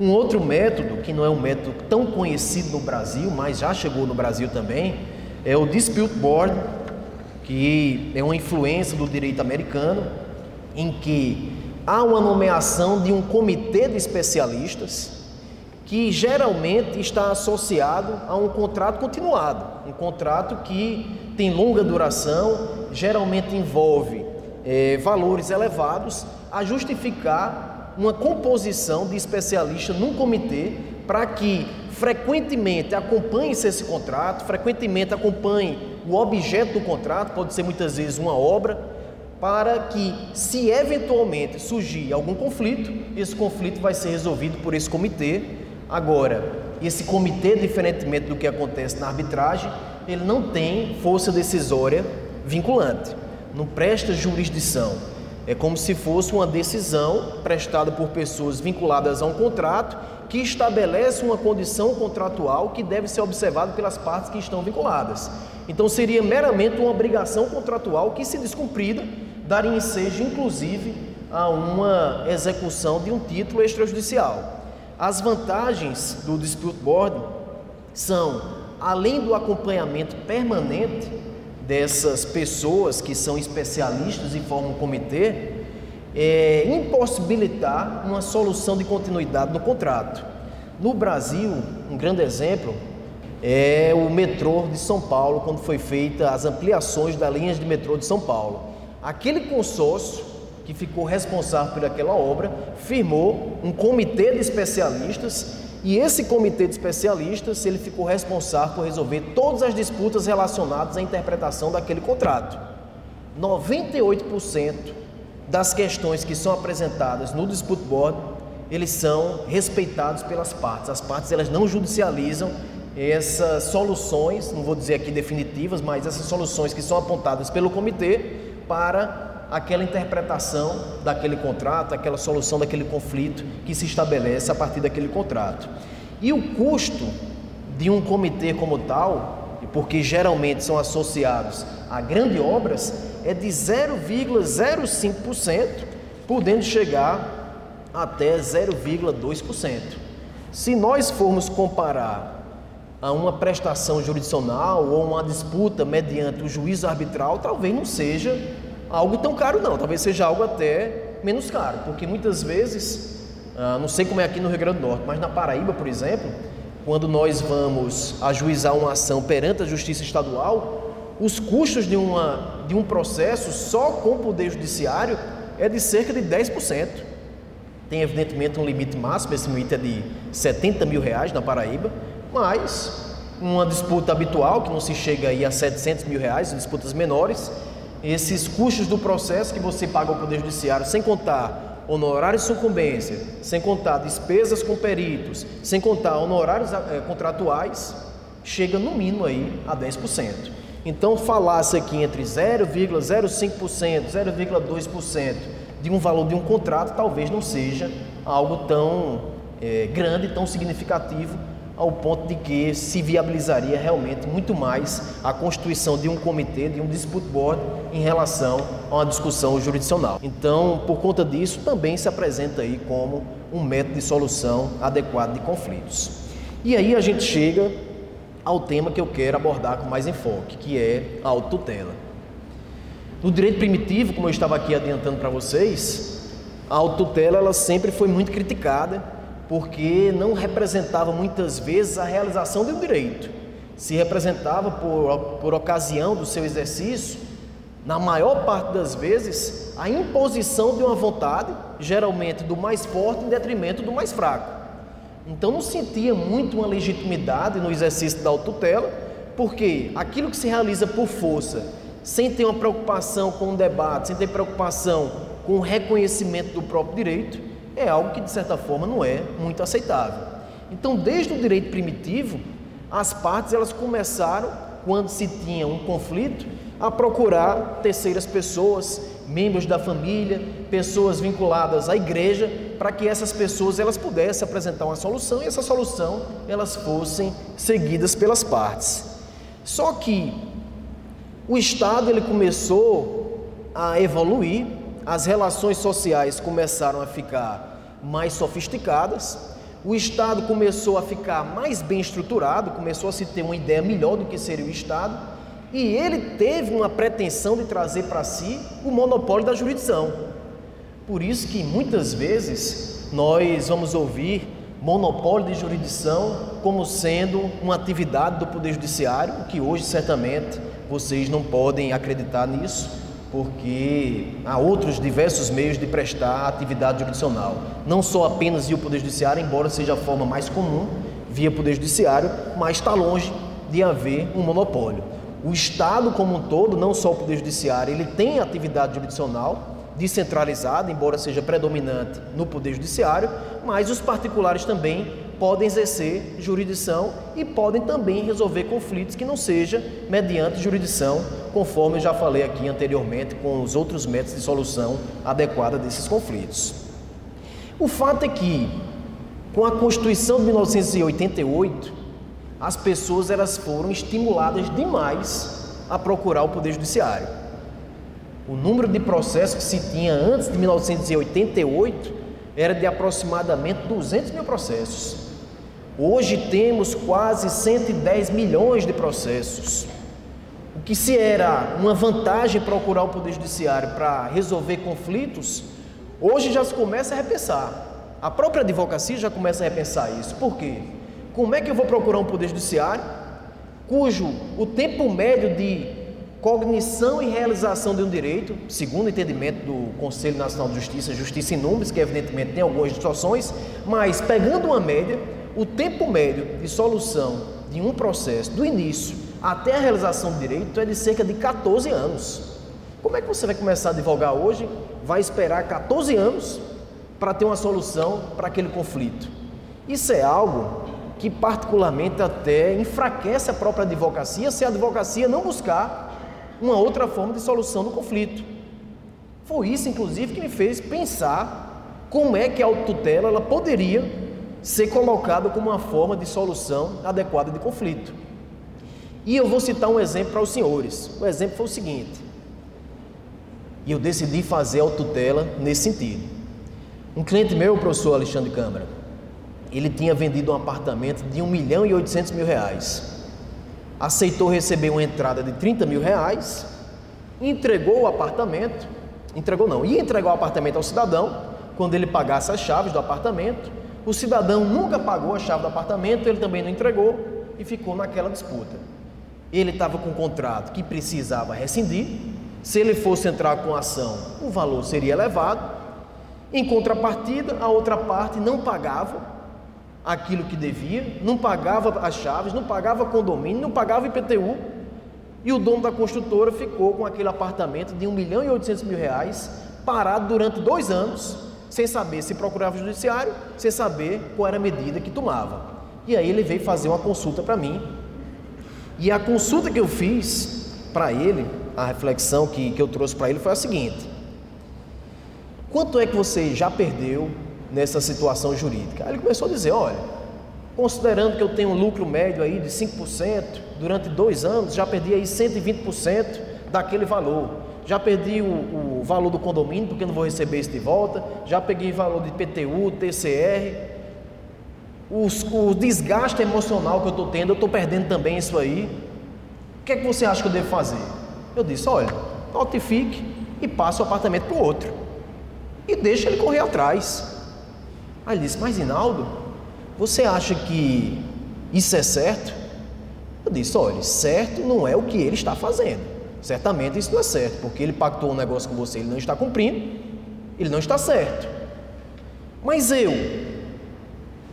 Um outro método, que não é um método tão conhecido no Brasil, mas já chegou no Brasil também, é o Dispute Board, que é uma influência do direito americano, em que há uma nomeação de um comitê de especialistas que geralmente está associado a um contrato continuado, um contrato que tem longa duração, geralmente envolve é, valores elevados, a justificar uma composição de especialistas num comitê para que frequentemente acompanhe-se esse contrato, frequentemente acompanhe o objeto do contrato, pode ser muitas vezes uma obra, para que, se eventualmente surgir algum conflito, esse conflito vai ser resolvido por esse comitê Agora, esse comitê, diferentemente do que acontece na arbitragem, ele não tem força decisória vinculante, não presta jurisdição. É como se fosse uma decisão prestada por pessoas vinculadas a um contrato que estabelece uma condição contratual que deve ser observada pelas partes que estão vinculadas. Então seria meramente uma obrigação contratual que, se descumprida, daria ensejo, inclusive, a uma execução de um título extrajudicial. As vantagens do dispute board são, além do acompanhamento permanente dessas pessoas que são especialistas e formam um comitê, é, impossibilitar uma solução de continuidade no contrato. No Brasil, um grande exemplo é o metrô de São Paulo, quando foi feita as ampliações das linhas de metrô de São Paulo. Aquele consórcio que ficou responsável por aquela obra, firmou um comitê de especialistas e esse comitê de especialistas ele ficou responsável por resolver todas as disputas relacionadas à interpretação daquele contrato. 98% das questões que são apresentadas no dispute board eles são respeitados pelas partes. As partes elas não judicializam essas soluções, não vou dizer aqui definitivas, mas essas soluções que são apontadas pelo comitê para aquela interpretação daquele contrato, aquela solução daquele conflito que se estabelece a partir daquele contrato. E o custo de um comitê como tal, porque geralmente são associados a grandes obras, é de 0,05%, podendo chegar até 0,2%. Se nós formos comparar a uma prestação jurisdicional ou uma disputa mediante o juízo arbitral, talvez não seja algo tão caro não, talvez seja algo até menos caro, porque muitas vezes, ah, não sei como é aqui no Rio Grande do Norte, mas na Paraíba, por exemplo, quando nós vamos ajuizar uma ação perante a Justiça Estadual, os custos de, uma, de um processo só com o Poder Judiciário é de cerca de 10%. Tem evidentemente um limite máximo, esse limite é de 70 mil reais na Paraíba, mas uma disputa habitual, que não se chega aí a 700 mil reais, disputas menores, esses custos do processo que você paga ao Poder Judiciário, sem contar honorários de sucumbência, sem contar despesas com peritos, sem contar honorários é, contratuais, chega no mínimo aí a 10%. Então, falasse aqui entre 0,05%, 0,2% de um valor de um contrato, talvez não seja algo tão é, grande, tão significativo ao ponto de que se viabilizaria realmente muito mais a constituição de um comitê, de um dispute board em relação a uma discussão jurisdicional. Então, por conta disso, também se apresenta aí como um método de solução adequado de conflitos. E aí a gente chega ao tema que eu quero abordar com mais enfoque, que é a autotutela. No direito primitivo, como eu estava aqui adiantando para vocês, a autotutela ela sempre foi muito criticada porque não representava muitas vezes a realização de um direito. Se representava por, por ocasião do seu exercício, na maior parte das vezes, a imposição de uma vontade, geralmente do mais forte em detrimento do mais fraco. Então não sentia muito uma legitimidade no exercício da autotutela, porque aquilo que se realiza por força, sem ter uma preocupação com o debate, sem ter preocupação com o reconhecimento do próprio direito, é algo que de certa forma não é muito aceitável. Então, desde o direito primitivo, as partes elas começaram, quando se tinha um conflito, a procurar terceiras pessoas, membros da família, pessoas vinculadas à igreja, para que essas pessoas elas pudessem apresentar uma solução e essa solução elas fossem seguidas pelas partes. Só que o Estado ele começou a evoluir as relações sociais começaram a ficar mais sofisticadas, o Estado começou a ficar mais bem estruturado, começou a se ter uma ideia melhor do que seria o Estado, e ele teve uma pretensão de trazer para si o monopólio da jurisdição. Por isso que muitas vezes nós vamos ouvir monopólio de jurisdição como sendo uma atividade do Poder Judiciário, o que hoje certamente vocês não podem acreditar nisso, porque há outros diversos meios de prestar atividade jurisdicional. Não só apenas via o Poder Judiciário, embora seja a forma mais comum, via Poder Judiciário, mas está longe de haver um monopólio. O Estado como um todo, não só o Poder Judiciário, ele tem atividade jurisdicional descentralizada, embora seja predominante no Poder Judiciário, mas os particulares também podem exercer jurisdição e podem também resolver conflitos que não seja mediante jurisdição, conforme já falei aqui anteriormente com os outros métodos de solução adequada desses conflitos. O fato é que com a Constituição de 1988, as pessoas elas foram estimuladas demais a procurar o poder judiciário. O número de processos que se tinha antes de 1988 era de aproximadamente 200 mil processos. Hoje temos quase 110 milhões de processos. Que se era uma vantagem procurar o Poder Judiciário para resolver conflitos, hoje já se começa a repensar. A própria advocacia já começa a repensar isso. Por quê? Como é que eu vou procurar um Poder Judiciário cujo o tempo médio de cognição e realização de um direito, segundo o entendimento do Conselho Nacional de Justiça, Justiça em Números, que evidentemente tem algumas distorções, mas pegando uma média, o tempo médio de solução de um processo, do início até a realização do direito, é de cerca de 14 anos. Como é que você vai começar a advogar hoje? Vai esperar 14 anos para ter uma solução para aquele conflito. Isso é algo que particularmente até enfraquece a própria advocacia se a advocacia não buscar uma outra forma de solução do conflito. Foi isso, inclusive, que me fez pensar como é que a autotutela ela poderia ser colocado como uma forma de solução adequada de conflito. E eu vou citar um exemplo para os senhores. O exemplo foi o seguinte: e eu decidi fazer a tutela nesse sentido. Um cliente meu, o professor Alexandre Câmara, ele tinha vendido um apartamento de 1 milhão e 800 mil reais. Aceitou receber uma entrada de 30 mil reais, entregou o apartamento, entregou não, ia entregar o apartamento ao cidadão quando ele pagasse as chaves do apartamento o cidadão nunca pagou a chave do apartamento, ele também não entregou e ficou naquela disputa. Ele estava com um contrato que precisava rescindir. Se ele fosse entrar com ação, o valor seria elevado. Em contrapartida, a outra parte não pagava aquilo que devia, não pagava as chaves, não pagava condomínio, não pagava IPTU. E o dono da construtora ficou com aquele apartamento de 1 milhão e 800 mil reais parado durante dois anos sem saber se procurava o judiciário, sem saber qual era a medida que tomava. E aí ele veio fazer uma consulta para mim. E a consulta que eu fiz para ele, a reflexão que, que eu trouxe para ele foi a seguinte: Quanto é que você já perdeu nessa situação jurídica? Aí ele começou a dizer: Olha, considerando que eu tenho um lucro médio aí de 5%, durante dois anos já perdi aí 120% daquele valor. Já perdi o, o, valor do condomínio, porque não vou receber isso de volta, já peguei valor de PTU, TCR, os, o desgaste emocional que eu estou tendo, eu estou perdendo também isso aí. O que é que você acha que eu devo fazer? Eu disse: olha, notifique e passe o apartamento para o outro. E deixa ele correr atrás. Aí ele disse: Mas Inaldo, você acha que isso é certo? Eu disse: olha, certo não é o que ele está fazendo. Certamente isso não é certo, porque ele pactou um negócio com você, ele não está cumprindo, ele não está certo. Mas eu,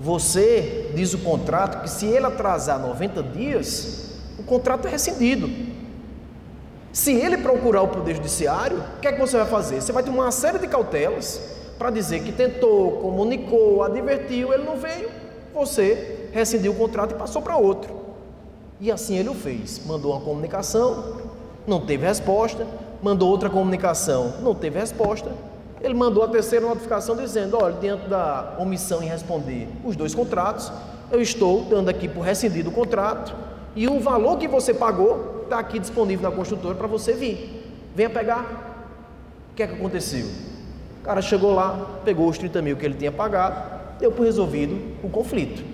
você diz o contrato que se ele atrasar 90 dias, o contrato é rescindido. Se ele procurar o Poder Judiciário, o que é que você vai fazer? Você vai tomar uma série de cautelas para dizer que tentou, comunicou, advertiu, ele não veio, você rescindiu o contrato e passou para outro. E assim ele o fez. Mandou uma comunicação, não teve resposta, mandou outra comunicação, não teve resposta. Ele mandou a terceira notificação dizendo: olha, diante da omissão em responder os dois contratos, eu estou dando aqui por rescindido o contrato e o valor que você pagou está aqui disponível na construtora para você vir. Venha pegar. O que é que aconteceu? O cara chegou lá, pegou os 30 mil que ele tinha pagado, deu por resolvido o conflito.